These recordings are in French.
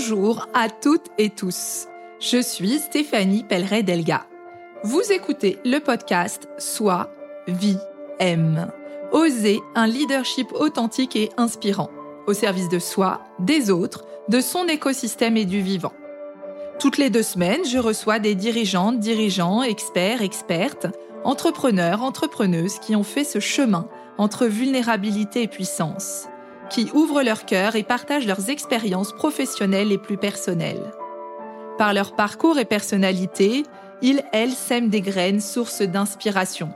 Bonjour à toutes et tous. Je suis Stéphanie Pelleret-Delga. Vous écoutez le podcast Soi, Vie, Aime. Osez un leadership authentique et inspirant, au service de soi, des autres, de son écosystème et du vivant. Toutes les deux semaines, je reçois des dirigeantes, dirigeants, experts, expertes, entrepreneurs, entrepreneuses qui ont fait ce chemin entre vulnérabilité et puissance qui ouvrent leur cœur et partagent leurs expériences professionnelles les plus personnelles. Par leur parcours et personnalité, ils, elles, sèment des graines sources d'inspiration.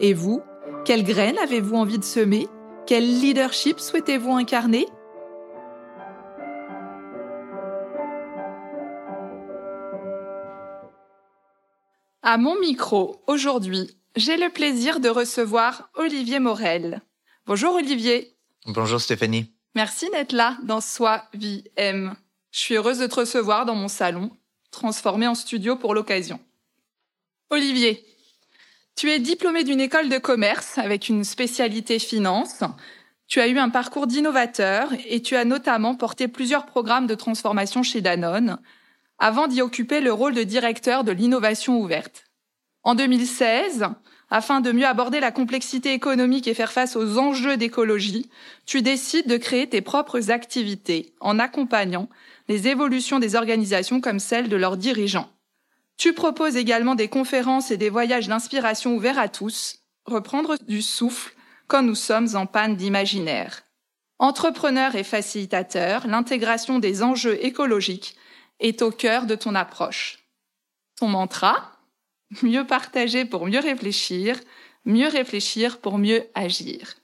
Et vous, quelles graines avez-vous envie de semer? Quel leadership souhaitez-vous incarner? À mon micro, aujourd'hui, j'ai le plaisir de recevoir Olivier Morel. Bonjour Olivier. Bonjour Stéphanie. Merci d'être là dans Soi, Vie, M. Je suis heureuse de te recevoir dans mon salon, transformé en studio pour l'occasion. Olivier, tu es diplômé d'une école de commerce avec une spécialité finance. Tu as eu un parcours d'innovateur et tu as notamment porté plusieurs programmes de transformation chez Danone avant d'y occuper le rôle de directeur de l'innovation ouverte. En 2016, afin de mieux aborder la complexité économique et faire face aux enjeux d'écologie, tu décides de créer tes propres activités en accompagnant les évolutions des organisations comme celles de leurs dirigeants. Tu proposes également des conférences et des voyages d'inspiration ouverts à tous, reprendre du souffle quand nous sommes en panne d'imaginaire. Entrepreneur et facilitateur, l'intégration des enjeux écologiques est au cœur de ton approche. Ton mantra, mieux partager pour mieux réfléchir, mieux réfléchir pour mieux agir.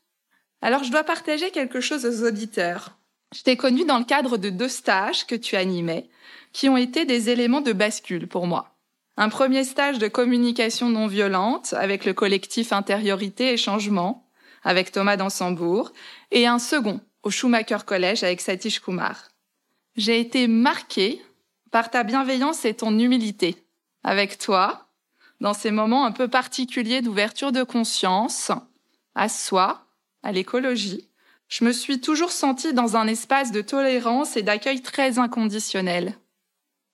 Alors je dois partager quelque chose aux auditeurs. Je t'ai connu dans le cadre de deux stages que tu animais, qui ont été des éléments de bascule pour moi. Un premier stage de communication non violente avec le collectif Intériorité et Changement, avec Thomas Dansembourg, et un second au Schumacher College avec Satish Kumar. J'ai été marquée par ta bienveillance et ton humilité. Avec toi, dans ces moments un peu particuliers d'ouverture de conscience à soi, à l'écologie, je me suis toujours sentie dans un espace de tolérance et d'accueil très inconditionnel.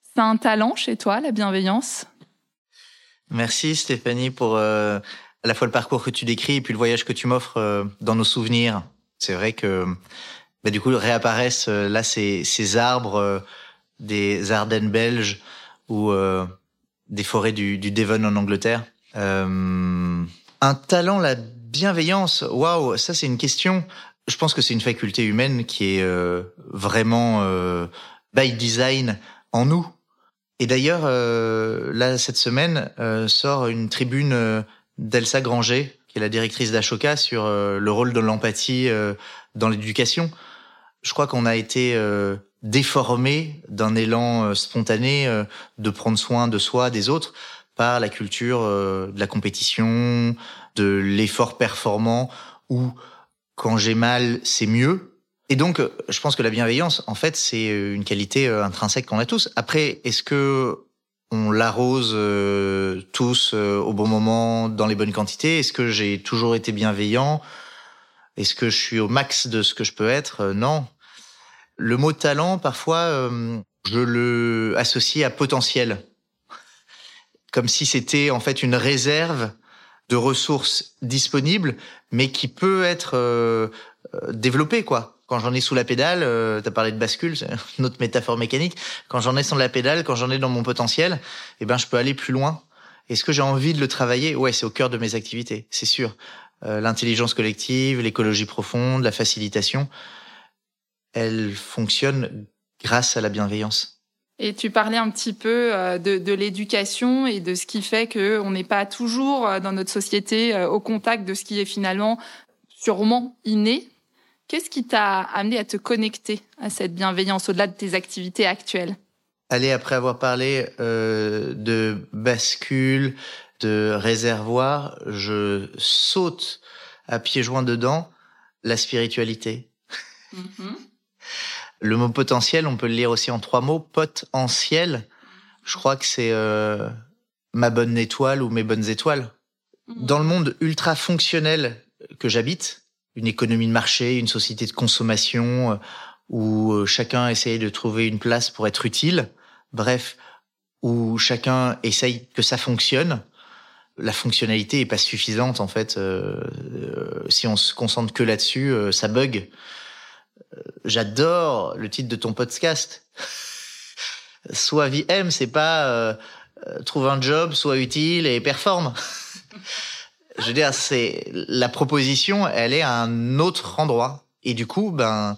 C'est un talent chez toi, la bienveillance? Merci Stéphanie pour euh, à la fois le parcours que tu décris et puis le voyage que tu m'offres euh, dans nos souvenirs. C'est vrai que bah, du coup réapparaissent euh, là ces, ces arbres des Ardennes belges ou des forêts du, Devon en Angleterre. Euh, un talent, la bienveillance, waouh, ça c'est une question. Je pense que c'est une faculté humaine qui est euh, vraiment euh, by design en nous. Et d'ailleurs, là cette semaine sort une tribune d'Elsa Granger, qui est la directrice d'Ashoka, sur le rôle de l'empathie dans l'éducation. Je crois qu'on a été déformé d'un élan euh, spontané euh, de prendre soin de soi, des autres, par la culture euh, de la compétition, de l'effort performant, où quand j'ai mal, c'est mieux. Et donc, je pense que la bienveillance, en fait, c'est une qualité intrinsèque qu'on a tous. Après, est-ce que on l'arrose tous au bon moment, dans les bonnes quantités? Est-ce que j'ai toujours été bienveillant? Est-ce que je suis au max de ce que je peux être? Non. Le mot talent, parfois, euh, je le associe à potentiel, comme si c'était en fait une réserve de ressources disponibles, mais qui peut être euh, euh, développée, quoi. Quand j'en ai sous la pédale, euh, tu as parlé de bascule, c'est une autre métaphore mécanique. Quand j'en ai sur la pédale, quand j'en ai dans mon potentiel, eh ben je peux aller plus loin. Est-ce que j'ai envie de le travailler? Ouais, c'est au cœur de mes activités, c'est sûr. L'intelligence collective, l'écologie profonde, la facilitation elle fonctionne grâce à la bienveillance. Et tu parlais un petit peu euh, de, l'éducation et de ce qui fait qu'on n'est pas toujours euh, dans notre société euh, au contact de ce qui est finalement sûrement inné. Qu'est-ce qui t'a amené à te connecter à cette bienveillance au-delà de tes activités actuelles? Allez, après avoir parlé de bascule, de réservoir, je saute à pieds joints dedans la spiritualité. Mm-hmm. Le mot potentiel, on peut le lire aussi en trois mots. Potentiel, je crois que c'est euh, ma bonne étoile ou mes bonnes étoiles. Mhm. Dans le monde ultra fonctionnel que j'habite, une économie de marché, une société de consommation, euh, où chacun essaye de trouver une place pour être utile. Bref, où chacun essaye que ça fonctionne. La fonctionnalité est pas suffisante en fait. Euh, si on se concentre que là-dessus, ça bug. J'adore le titre de ton podcast. Soit vie M, c'est pas trouve un job, soit utile et performe. Je veux dire, c'est la proposition, elle est à un autre endroit. Et du coup, ben,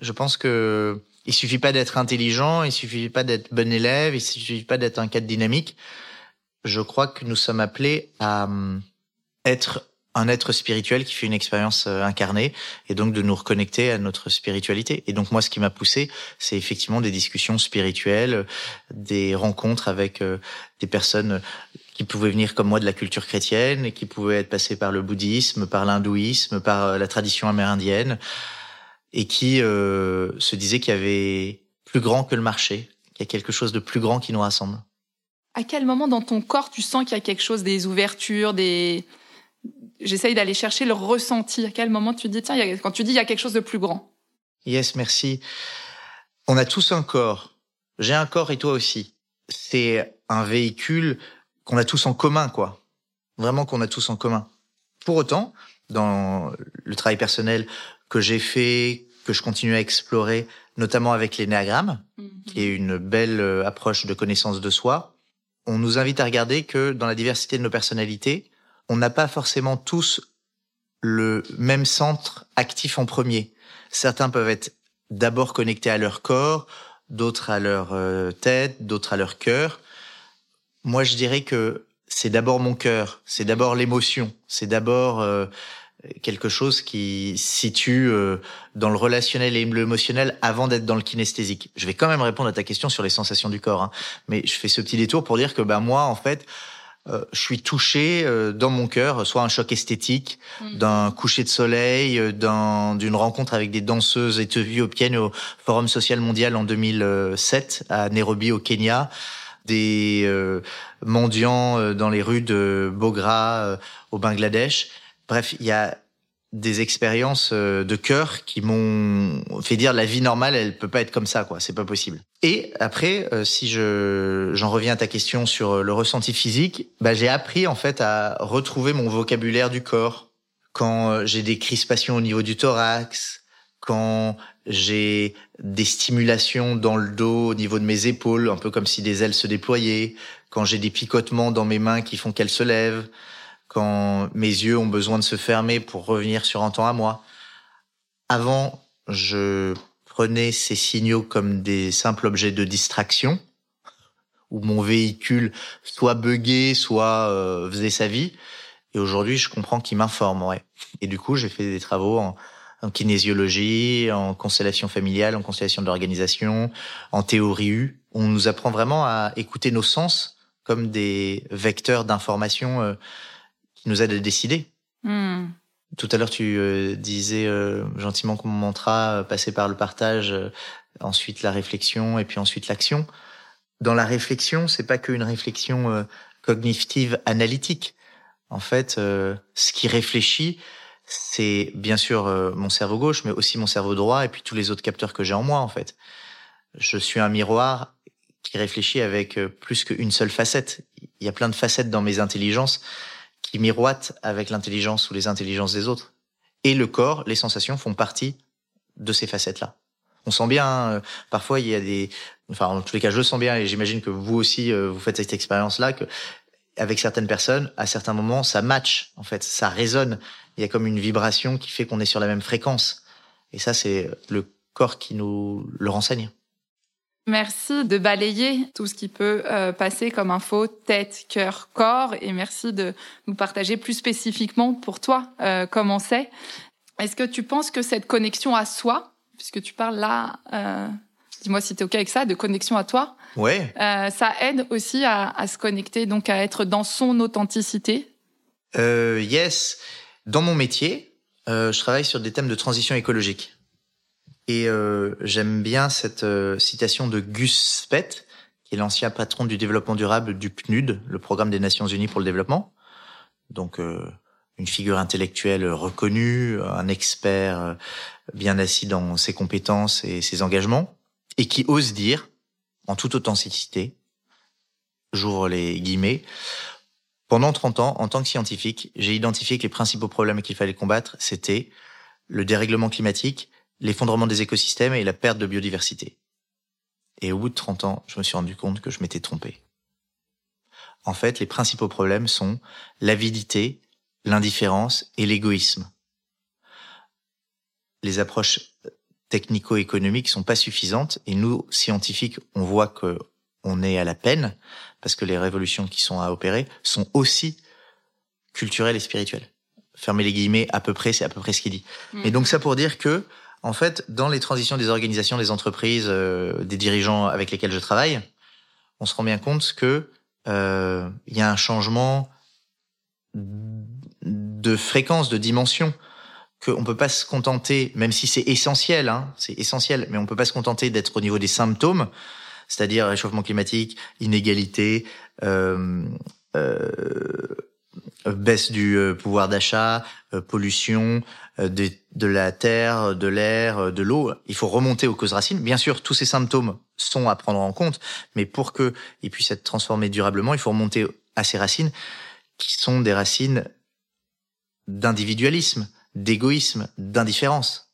je pense que il suffit pas d'être intelligent, il suffit pas d'être bon élève, il suffit pas d'être un cadre dynamique. Je crois que nous sommes appelés à hum, être un être spirituel qui fait une expérience euh, incarnée et donc de nous reconnecter à notre spiritualité. Et donc moi, ce qui m'a poussé, c'est effectivement des discussions spirituelles, des rencontres avec euh, des personnes qui pouvaient venir comme moi de la culture chrétienne et qui pouvaient être passées par le bouddhisme, par l'hindouisme, par euh, la tradition amérindienne et qui se disaient qu'il y avait plus grand que le marché, qu'il y a quelque chose de plus grand qui nous rassemble. À quel moment dans ton corps tu sens qu'il y a quelque chose, des ouvertures, des j'essaye d'aller chercher le ressenti. À quel moment tu dis, tiens, quand tu dis, il y a quelque chose de plus grand. Yes, merci. On a tous un corps. J'ai un corps et toi aussi. C'est un véhicule qu'on a tous en commun, quoi. Vraiment qu'on a tous en commun. Pour autant, dans le travail personnel que j'ai fait, que je continue à explorer, notamment avec l'énéagramme, mm-hmm. qui est une belle euh, approche de connaissance de soi, on nous invite à regarder que dans la diversité de nos personnalités, on n'a pas forcément tous le même centre actif en premier. Certains peuvent être d'abord connectés à leur corps, d'autres à leur euh, tête, d'autres à leur cœur. Moi, je dirais que c'est d'abord mon cœur, c'est d'abord l'émotion, c'est d'abord euh, quelque chose qui situe euh, dans le relationnel et l'émotionnel avant d'être dans le kinesthésique. Je vais quand même répondre à ta question sur les sensations du corps, hein. mais je fais ce petit détour pour dire que ben moi, en fait, euh, je suis touché euh, dans mon cœur, soit un choc esthétique, mm. d'un coucher de soleil, euh, d'une rencontre avec des danseuses éthiopiennes au Forum social mondial en 2007 à Nairobi au Kenya, des mendiants dans les rues de Bogra au Bangladesh. Bref, il y a des expériences euh, de cœur qui m'ont fait dire la vie normale elle peut pas être comme ça quoi. C'est pas possible. Et après euh, si je j'en reviens à ta question sur euh, le ressenti physique bah j'ai appris en fait à retrouver mon vocabulaire du corps. Quand j'ai des crispations au niveau du thorax quand j'ai des stimulations dans le dos au niveau de mes épaules un peu comme si des ailes se déployaient quand j'ai des picotements dans mes mains qui font qu'elles se lèvent quand mes yeux ont besoin de se fermer pour revenir sur un temps à moi. Avant, je prenais ces signaux comme des simples objets de distraction, où mon véhicule soit bugué, soit euh, faisait sa vie. Et aujourd'hui, je comprends qu'il m'informe, ouais. Et du coup, j'ai fait des travaux en, en, kinésiologie, en constellation familiale, en constellation de l'organisation, en théorie U. On nous apprend vraiment à écouter nos sens comme des vecteurs d'information euh, qui nous aide à décider. Hmm. Tout à l'heure, tu euh, disais euh, gentiment qu'on mon mantra, euh, passer par le partage, ensuite la réflexion et puis ensuite l'action. Dans la réflexion, c'est pas qu'une réflexion cognitive analytique. En fait, ce qui réfléchit, c'est bien sûr mon cerveau gauche, mais aussi mon cerveau droit et puis tous les autres capteurs que j'ai en moi. En fait, je suis un miroir qui réfléchit avec plus qu'une seule facette. Il y a plein de facettes dans mes intelligences qui miroite avec l'intelligence ou les intelligences des autres. Et le corps, les sensations font partie de ces facettes-là. On sent bien, euh, parfois il y a des, enfin en tous les cas je sens bien et j'imagine que vous aussi euh, vous faites cette expérience-là que avec certaines personnes, à certains moments, ça match en fait, ça résonne. Il y a comme une vibration qui fait qu'on est sur la même fréquence. Et ça, c'est le corps qui nous le renseigne. Merci de balayer tout ce qui peut euh, passer comme info tête, cœur, corps, et merci de nous partager plus spécifiquement pour toi euh, comment c'est. Est-ce que tu penses que cette connexion à soi, puisque tu parles là, euh, dis-moi si tu es ok avec ça, de connexion à toi, ouais. ça aide aussi à, à, se connecter, donc à être dans son authenticité? yes, dans mon métier, je travaille sur des thèmes de transition écologique. Et euh, j'aime bien cette euh, citation de Gus Spett, qui est l'ancien patron du développement durable du PNUD, le Programme des Nations Unies pour le développement. Donc, euh, une figure intellectuelle reconnue, un expert bien assis dans ses compétences et ses engagements, et qui ose dire, en toute authenticité, j'ouvre les guillemets, pendant 30 ans, en tant que scientifique, j'ai identifié que les principaux problèmes qu'il fallait combattre, c'était le dérèglement climatique, l'effondrement des écosystèmes et la perte de biodiversité. Et au bout de 30 ans, je me suis rendu compte que je m'étais trompé. En fait, les principaux problèmes sont l'avidité, l'indifférence et l'égoïsme. Les approches technico-économiques sont pas suffisantes et nous, scientifiques, on voit que on est à la peine parce que les révolutions qui sont à opérer sont aussi culturelles et spirituelles. Fermez les guillemets, à peu près, c'est à peu près ce qu'il dit. Mais donc ça pour dire que, en fait, dans les transitions des organisations, des entreprises, euh, des dirigeants avec lesquels je travaille, on se rend bien compte que euh, il y a un changement de fréquence, de dimension qu'on peut pas se contenter, même si c'est essentiel, hein, c'est essentiel, mais on peut pas se contenter d'être au niveau des symptômes, c'est-à-dire réchauffement climatique, inégalité, euh, euh, baisse du euh, pouvoir d'achat, euh, pollution euh, de, de, la terre, de l'air, de l'eau. Il faut remonter aux causes racines. Bien sûr, tous ces symptômes sont à prendre en compte, mais pour qu'ils puissent être transformés durablement, il faut remonter à ces racines qui sont des racines d'individualisme, d'égoïsme, d'indifférence.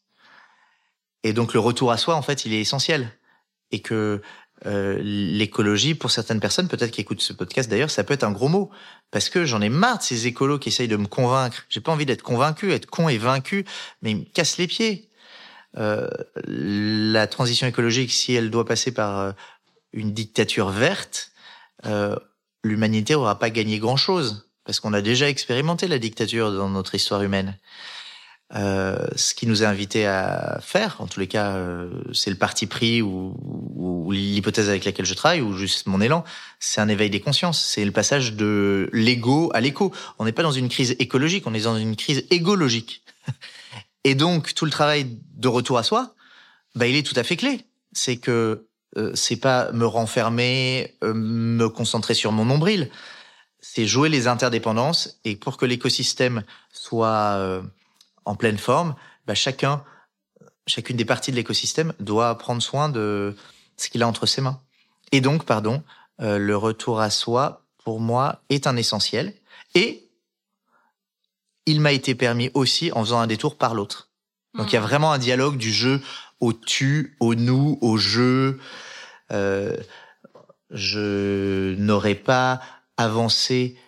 Et donc le retour à soi, en fait, il est essentiel. Et que euh, l'écologie, pour certaines personnes, peut-être qui écoutent ce podcast d'ailleurs, ça peut être un gros mot. Parce que j'en ai marre de ces écolos qui essayent de me convaincre. J'ai pas envie d'être convaincu, être con et vaincu, mais ils me cassent les pieds. Euh, la transition écologique, si elle doit passer par euh, une dictature verte, euh, l'humanité aura pas gagné grand-chose. Parce qu'on a déjà expérimenté la dictature dans notre histoire humaine. Euh, ce qui nous est invité à faire, en tous les cas, euh, c'est le parti pris ou, ou l'hypothèse avec laquelle je travaille ou juste mon élan, c'est un éveil des consciences, c'est le passage de l'ego à l'éco. On n'est pas dans une crise écologique, on est dans une crise égologique. Et donc tout le travail de retour à soi, bah, il est tout à fait clé. C'est que euh, c'est pas me renfermer, euh, me concentrer sur mon nombril, c'est jouer les interdépendances et pour que l'écosystème soit euh, en pleine forme, bah chacun, chacune des parties de l'écosystème doit prendre soin de ce qu'il a entre ses mains. Et donc, pardon, euh, le retour à soi, pour moi, est un essentiel. Et il m'a été permis aussi en faisant un détour par l'autre. Donc, il y a mmh. vraiment un dialogue du jeu au tu, au nous, au jeu. Euh, je n'aurais pas avancé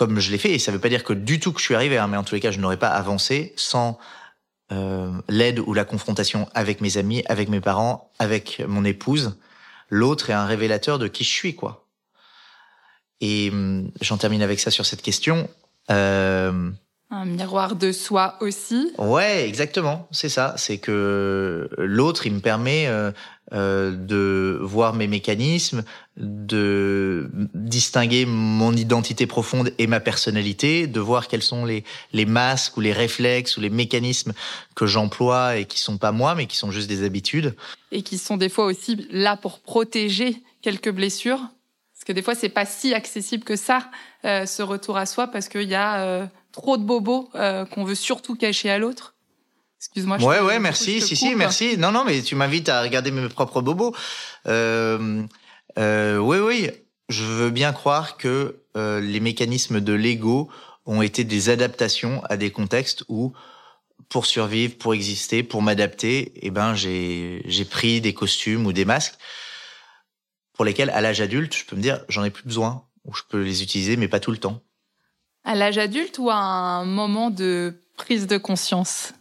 comme je l'ai fait. Et ça ne veut pas dire que du tout que je suis arrivé, hein, mais en tous les cas, je n'aurais pas avancé sans euh, l'aide ou la confrontation avec mes amis, avec mes parents, avec mon épouse. L'autre est un révélateur de qui je suis, quoi. Et hum, j'en termine avec ça sur cette question. Euh, un miroir de soi aussi. Ouais, exactement. C'est ça. C'est que l'autre, il me permet euh, euh, de voir mes mécanismes, de distinguer mon identité profonde et ma personnalité, de voir quels sont les, les masques ou les réflexes ou les mécanismes que j'emploie et qui sont pas moi, mais qui sont juste des habitudes. Et qui sont des fois aussi là pour protéger quelques blessures. Parce que des fois, c'est pas si accessible que ça, euh, ce retour à soi, parce qu'il y a euh, trop de bobos euh, qu'on veut surtout cacher à l'autre. Excuse-moi. Ouais, ouais, merci. Si, si, merci. Non, non, mais tu m'invites à regarder mes propres bobos. Euh, euh, oui, oui. Je veux bien croire que euh, les mécanismes de l'ego ont été des adaptations à des contextes où, pour survivre, pour exister, pour m'adapter, eh ben, j'ai j'ai pris des costumes ou des masques pour lesquels, à l'âge adulte, je peux me dire, j'en ai plus besoin, ou je peux les utiliser, mais pas tout le temps. À l'âge adulte ou à un moment de prise de conscience?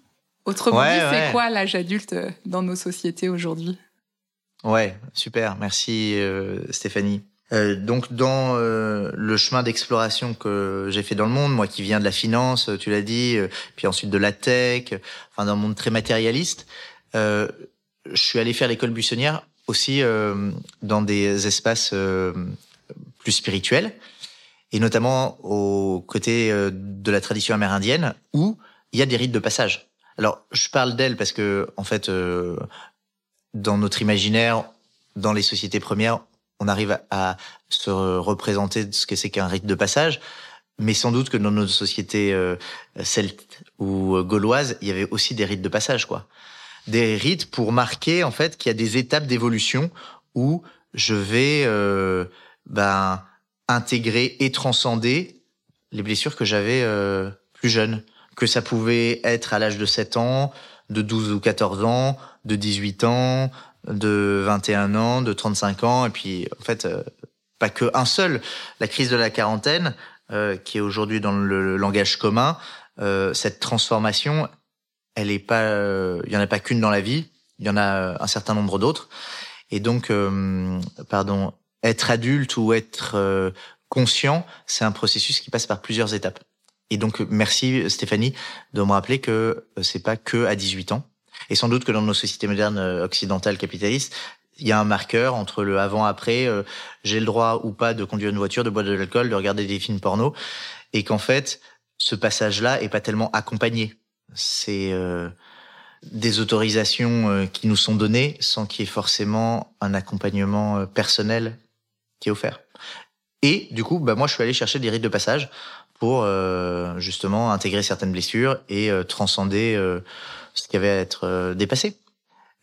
Autrement dit, c'est quoi l'âge adulte euh, dans nos sociétés aujourd'hui? Ouais, super, merci euh, Stéphanie. Euh, donc dans euh, le chemin d'exploration que j'ai fait dans le monde, moi qui viens de la finance, tu l'as dit, puis ensuite de la tech, enfin d'un monde très matérialiste, je suis allé faire l'école buissonnière aussi dans des espaces plus spirituels et notamment aux côtés de la tradition amérindienne où il y a des rites de passage. Alors, je parle d'elle parce que, en fait, euh, dans notre imaginaire, dans les sociétés premières, on arrive à, se représenter ce que c'est qu'un rite de passage. Mais sans doute que dans nos sociétés euh, celtes ou euh, gauloises, il y avait aussi des rites de passage, quoi. Des rites pour marquer en fait qu'il y a des étapes d'évolution où je vais euh, ben, intégrer et transcender les blessures que j'avais euh, plus jeune. Que ça pouvait être à l'âge de 7 ans, de 12 ou 14 ans, de 18 ans, de 21 ans, de 35 ans, et puis en fait, euh, pas que un seul. La crise de la quarantaine, euh, qui est aujourd'hui dans le langage commun, euh, cette transformation, elle est pas, il y en a pas qu'une dans la vie, il y en a un certain nombre d'autres, et donc, pardon, être adulte ou être conscient, c'est un processus qui passe par plusieurs étapes. Et donc, merci Stéphanie de me rappeler que c'est pas que à 18 ans. Et sans doute que dans nos sociétés modernes euh, occidentales capitalistes, il y a un marqueur entre le avant-après, euh, j'ai le droit ou pas de conduire une voiture, de boire de l'alcool, de regarder des films porno, et qu'en fait, ce passage-là est pas tellement accompagné. C'est euh, des autorisations qui nous sont données sans qu'il y ait forcément un accompagnement personnel qui est offert. Et du coup, bah moi, je suis allé chercher des rites de passage pour justement intégrer certaines blessures et transcender ce qui avait à être euh, dépassé.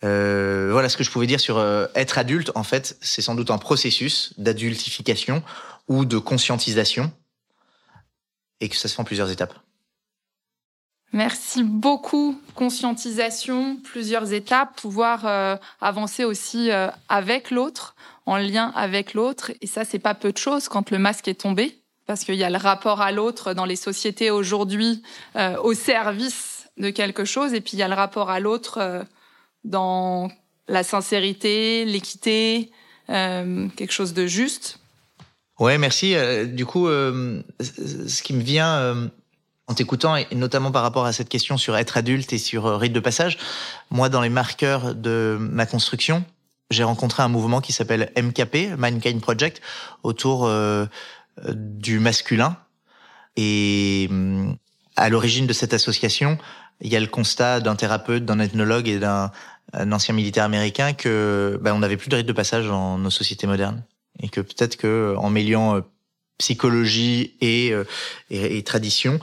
Euh, voilà ce que je pouvais dire sur euh, être adulte. En fait, c'est sans doute un processus d'adultification ou de conscientisation et que ça se fait en plusieurs étapes. Merci beaucoup. Conscientisation, plusieurs étapes, pouvoir avancer aussi avec l'autre, en lien avec l'autre. Et ça, c'est pas peu de choses quand le masque est tombé, parce qu'il y a le rapport à l'autre dans les sociétés aujourd'hui au service de quelque chose, et puis il y a le rapport à l'autre euh, dans la sincérité, l'équité, euh, quelque chose de juste. Ouais, merci. Euh, du coup, ce qui me vient en t'écoutant, et notamment par rapport à cette question sur être adulte et sur rite de passage, moi, dans les marqueurs de ma construction, j'ai rencontré un mouvement qui s'appelle MKP, Mankind Project, autour du masculin. Et à l'origine de cette association, il y a le constat d'un thérapeute, d'un ethnologue et d'un ancien militaire américain que ben, on n'avait plus de rite de passage dans nos sociétés modernes et que peut-être que en mêlant euh, psychologie euh, et, tradition,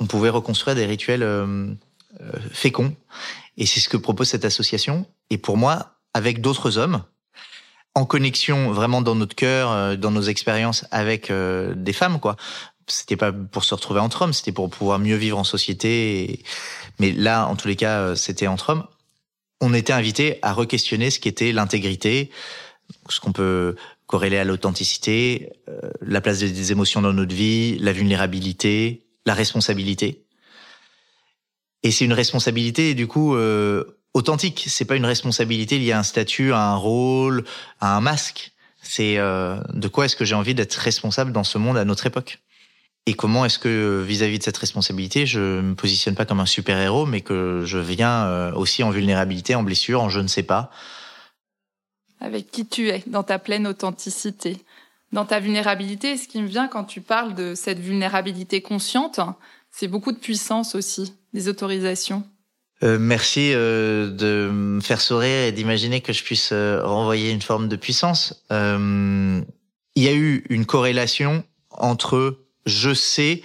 on pouvait reconstruire des rituels euh, féconds. Et c'est ce que propose cette association. Et pour moi, avec d'autres hommes, en connexion vraiment dans notre cœur, dans nos expériences avec des femmes, quoi c'était pas pour se retrouver entre hommes, c'était pour pouvoir mieux vivre en société. Mais là, en tous les cas, euh, c'était entre hommes. On était invité à re-questionner ce qu'était l'intégrité, ce qu'on peut corréler à l'authenticité, euh, la place des émotions dans notre vie, la vulnérabilité, la responsabilité. Et c'est une responsabilité, du coup, euh, authentique. C'est pas une responsabilité liée à un statut, à un rôle, à un masque. C'est euh, de quoi est-ce que j'ai envie d'être responsable dans ce monde à notre époque? Et comment est-ce que vis-à-vis de cette responsabilité, je me positionne pas comme un super-héros, mais que je viens euh, aussi en vulnérabilité, en blessure, en je ne sais pas? Avec qui tu es, dans ta pleine authenticité? Dans ta vulnérabilité, ce qui me vient quand tu parles de cette vulnérabilité consciente, c'est beaucoup de puissance aussi, des autorisations. Euh, merci euh, de me faire sourire et d'imaginer que je puisse euh, renvoyer une forme de puissance. Euh, il y a eu une corrélation entre je sais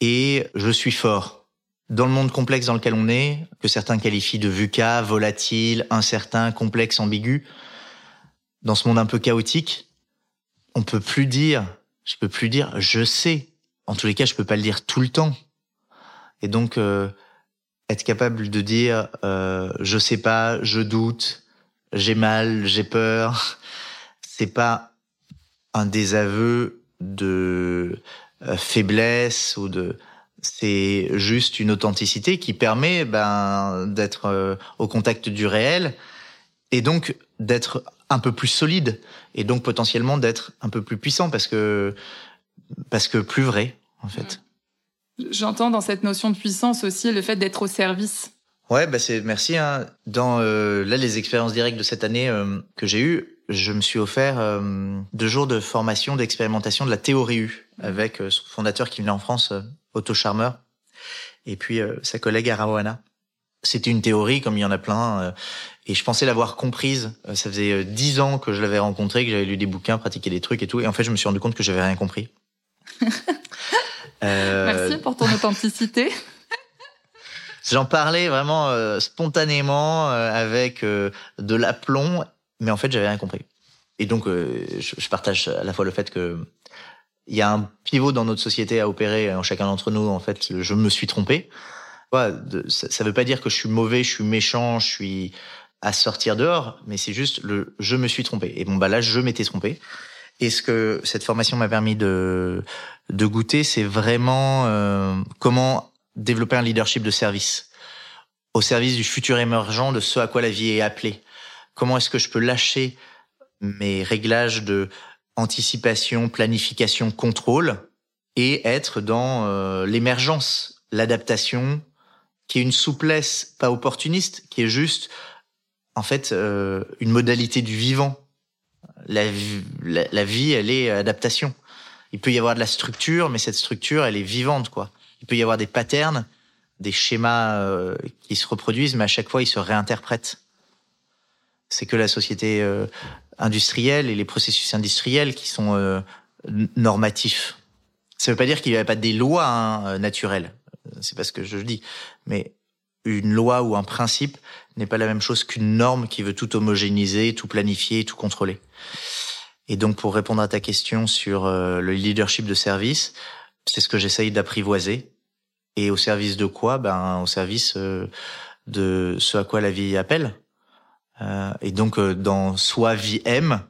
et je suis fort. Dans le monde complexe dans lequel on est, que certains qualifient de VUCA, volatile, incertain, complexe, ambigu, dans ce monde un peu chaotique, on peut plus dire, je peux plus dire je sais. En tous les cas, je peux pas le dire tout le temps. Et donc, euh, être capable de dire euh, je sais pas, je doute, j'ai mal, j'ai peur, c'est pas un désaveu de euh, faiblesse ou de c'est juste une authenticité qui permet ben, d'être euh, au contact du réel et donc d'être un peu plus solide et donc potentiellement d'être un peu plus puissant parce que parce que plus vrai en fait. J'entends dans cette notion de puissance aussi le fait d'être au service. Ouais, bah c'est merci. Hein. Dans euh, là les expériences directes de cette année que j'ai eues, je me suis offert euh, deux jours de formation, d'expérimentation de la théorie U avec euh, son fondateur qui venait en France, euh, Otto Charmer, et puis sa collègue Arawana. C'était une théorie comme il y en a plein, et je pensais l'avoir comprise. Ça faisait dix ans que je l'avais rencontré, que j'avais lu des bouquins, pratiqué des trucs et tout, et en fait je me suis rendu compte que j'avais rien compris. Euh, Merci pour ton authenticité. J'en parlais vraiment euh, spontanément euh, avec de l'aplomb, mais en fait, j'avais rien compris. Et donc, je, je, partage à la fois le fait que il y a un pivot dans notre société à opérer en chacun d'entre nous. En fait, je me suis trompé. Ça ne veut pas dire que je suis mauvais, je suis méchant, je suis à sortir dehors, mais c'est juste le je me suis trompé. Et bon bah là, je m'étais trompé. Et ce que cette formation m'a permis de de goûter, c'est vraiment euh, comment développer un leadership de service au service du futur émergent, de ce à quoi la vie est appelée. Comment est-ce que je peux lâcher mes réglages de anticipation, planification, contrôle et être dans euh, l'émergence, l'adaptation, qui est une souplesse pas opportuniste, qui est juste en fait euh, une modalité du vivant. La, la, vie, elle est adaptation. Il peut y avoir de la structure, mais cette structure, elle est vivante, quoi. Il peut y avoir des patterns, des schémas euh, qui se reproduisent, mais à chaque fois, ils se réinterprètent. C'est que la société euh, industrielle et les processus industriels qui sont euh, normatifs. Ça ne veut pas dire qu'il n'y avait pas des lois hein, naturelles. C'est pas ce que je dis. Mais une loi ou un principe n'est pas la même chose qu'une norme qui veut tout homogénéiser, tout planifier, tout contrôler. Et donc, pour répondre à ta question sur euh, le leadership de service, c'est ce que j'essaye d'apprivoiser. Et au service de quoi? Ben, au service euh, de ce à quoi la vie appelle. Euh, et donc, dans Soi vie aime,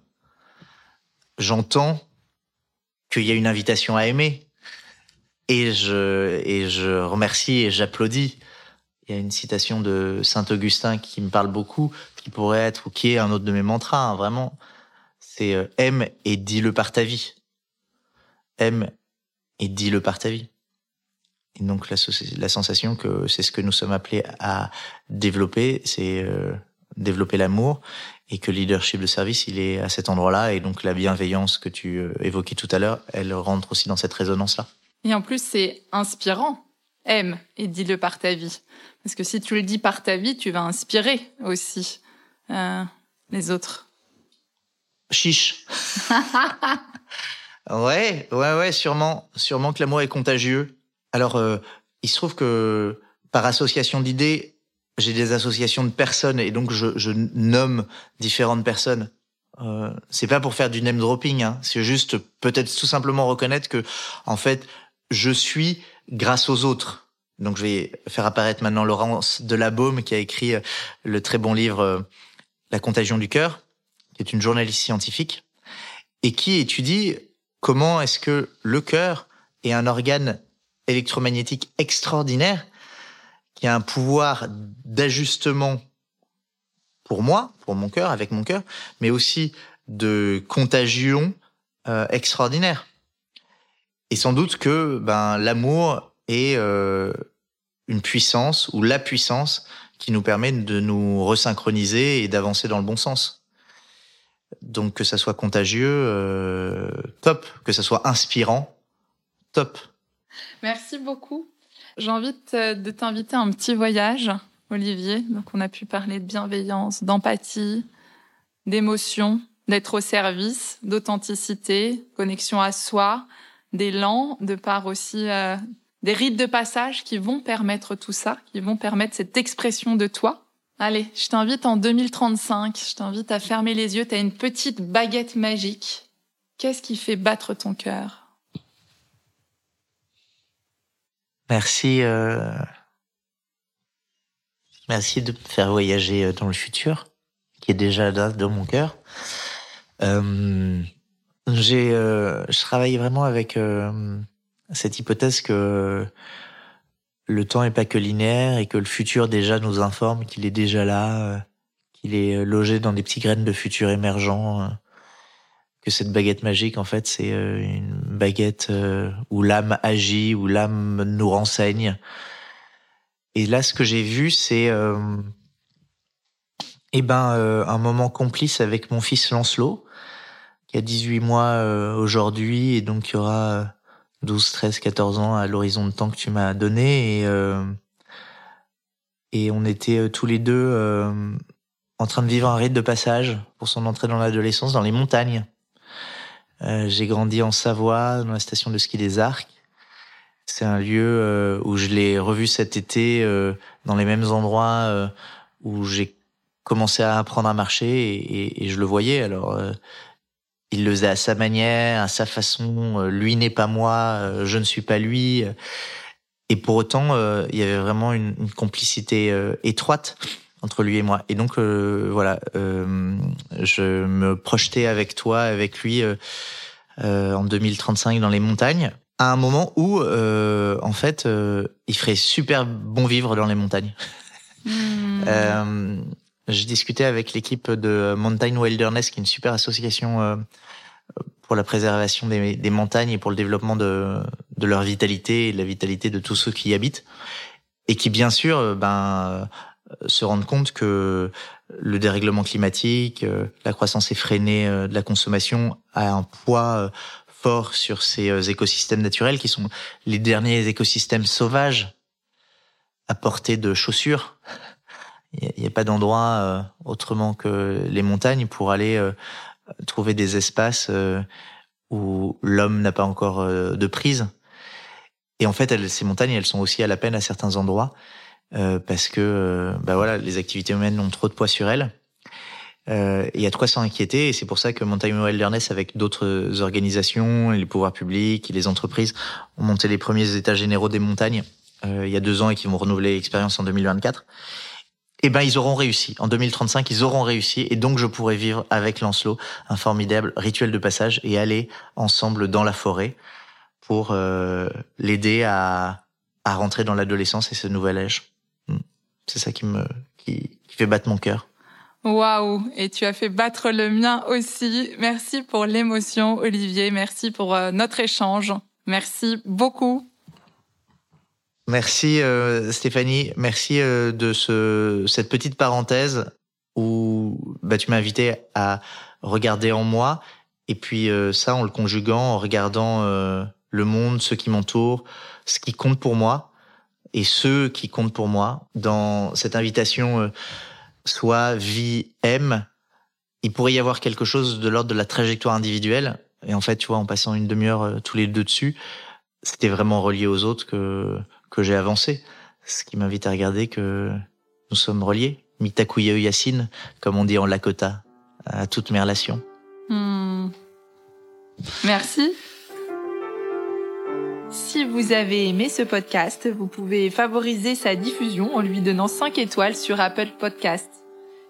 j'entends qu'il y a une invitation à aimer. Et je, et je remercie et j'applaudis il y a une citation de Saint Augustin qui me parle beaucoup, qui pourrait être ou qui est un autre de mes mantras. Hein, vraiment, c'est euh, aime et dis-le par ta vie. Aime et dis-le par ta vie. Et donc la, sensation que c'est ce que nous sommes appelés à développer, c'est euh, développer l'amour et que le leadership de service, il est à cet endroit-là. Et donc la bienveillance que tu euh, évoquais tout à l'heure, elle rentre aussi dans cette résonance-là. Et en plus, c'est inspirant. Aime et dis-le par ta vie. Parce que si tu le dis par ta vie, tu vas inspirer aussi euh, les autres. Chiche. ouais, ouais, ouais, sûrement, sûrement que l'amour est contagieux. Alors, euh, il se trouve que par association d'idées, j'ai des associations de personnes et donc je, je nomme différentes personnes. Euh, c'est pas pour faire du name dropping, hein. c'est juste peut-être tout simplement reconnaître que, en fait, je suis grâce aux autres. Donc je vais faire apparaître maintenant Laurence Delabaume qui a écrit euh, le très bon livre euh, La contagion du cœur, qui est une journaliste scientifique et qui étudie comment est-ce que le cœur est un organe électromagnétique extraordinaire qui a un pouvoir d'ajustement pour moi, pour mon cœur, avec mon cœur, mais aussi de contagion euh, extraordinaire. Et sans doute que ben l'amour et euh, une puissance ou la puissance qui nous permet de nous resynchroniser et d'avancer dans le bon sens. Donc que ça soit contagieux, euh, top. Que ça soit inspirant, top. Merci beaucoup. J'ai envie de t'inviter à un petit voyage, Olivier. Donc on a pu parler de bienveillance, d'empathie, d'émotion, d'être au service, d'authenticité, connexion à soi, d'élan, de part aussi euh, des rites de passage qui vont permettre tout ça, qui vont permettre cette expression de toi. Allez, je t'invite en 2035, je t'invite à fermer les yeux, tu as une petite baguette magique. Qu'est-ce qui fait battre ton cœur? Merci. Euh... Merci de me faire voyager euh, dans le futur, qui est déjà là dans mon cœur. J'ai, euh... je travaille vraiment avec euh, cette hypothèse que le temps n'est pas que linéaire et que le futur déjà nous informe qu'il est déjà là, euh, qu'il est logé dans des petits graines de futur émergents, euh, que cette baguette magique, en fait, c'est euh, une baguette où l'âme agit, où l'âme nous renseigne. Et là, ce que j'ai vu, c'est eh ben, un moment complice avec mon fils Lancelot, qui a 18 mois aujourd'hui, et donc il y aura 12, 13, 14 ans à l'horizon de temps que tu m'as donné et euh, et on était euh, tous les deux euh, en train de vivre un rite de passage pour son entrée dans l'adolescence dans les montagnes. j'ai grandi en Savoie, dans la station de ski des Arcs. C'est un lieu où je l'ai revu cet été dans les mêmes endroits où j'ai commencé à apprendre à marcher et, et, je le voyais. Alors, il le faisait à sa manière, à sa façon. lui n'est pas moi, je ne suis pas lui. Et pour autant, il y avait vraiment une, une complicité étroite entre lui et moi. Et donc euh, voilà, euh, je me projetais avec toi, avec lui, euh, en 2035 dans les montagnes, à un moment où, en fait, il ferait super bon vivre dans les montagnes. Hmm. J'ai discuté avec l'équipe de Mountain Wilderness, qui est une super association pour la préservation des, des, montagnes et pour le développement de, de leur vitalité et de la vitalité de tous ceux qui y habitent. Et qui, bien sûr, ben, se rendre compte que le dérèglement climatique, euh, la croissance effrénée euh, de la consommation a un poids euh, fort sur ces écosystèmes naturels qui sont les derniers écosystèmes sauvages à portée de chaussures. Il n'y a, pas d'endroit autrement que les montagnes pour aller trouver des espaces où l'homme n'a pas encore de prise. Et en fait, ces montagnes, elles sont aussi à la peine à certains endroits. Euh, parce que euh, bah voilà, les activités humaines ont trop de poids sur elles. Euh, il y a de quoi s'en inquiéter et c'est pour ça que Mountain Wilderness avec d'autres organisations, les pouvoirs publics, les entreprises ont monté les premiers états généraux des montagnes il y a deux ans et qui vont renouveler l'expérience en 2024. Eh ben ils auront réussi. En 2035, ils auront réussi et donc je pourrai vivre avec Lancelot un formidable rituel de passage et aller ensemble dans la forêt pour l'aider à, à rentrer dans l'adolescence et ce nouvel âge. C'est ça qui me qui, qui fait battre mon cœur. Waouh Et tu as fait battre le mien aussi. Merci pour l'émotion, Olivier. Merci pour euh, notre échange. Merci beaucoup. Merci euh, Stéphanie. Merci euh, de ce cette petite parenthèse où bah, tu m'as invité à regarder en moi. Et puis ça en le conjuguant en regardant le monde, ceux qui m'entourent, ce qui compte pour moi et ceux qui comptent pour moi. Dans cette invitation euh, soit vie aime il pourrait y avoir quelque chose de l'ordre de la trajectoire individuelle. Et en fait tu vois en passant une demi-heure euh, tous les deux dessus c'était vraiment relié aux autres que que j'ai avancé ce qui m'invite à regarder que nous sommes reliés mitakuye yassine comme on dit en Lakota à toutes mes relations hmm. merci si vous avez aimé ce podcast, vous pouvez favoriser sa diffusion en lui donnant 5 étoiles sur Apple Podcast.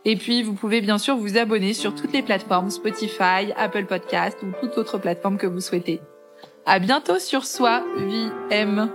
Et puis, vous pouvez bien sûr vous abonner sur toutes les plateformes Spotify, Apple Podcast ou toute autre plateforme que vous souhaitez. À bientôt sur Soi, Vie, M.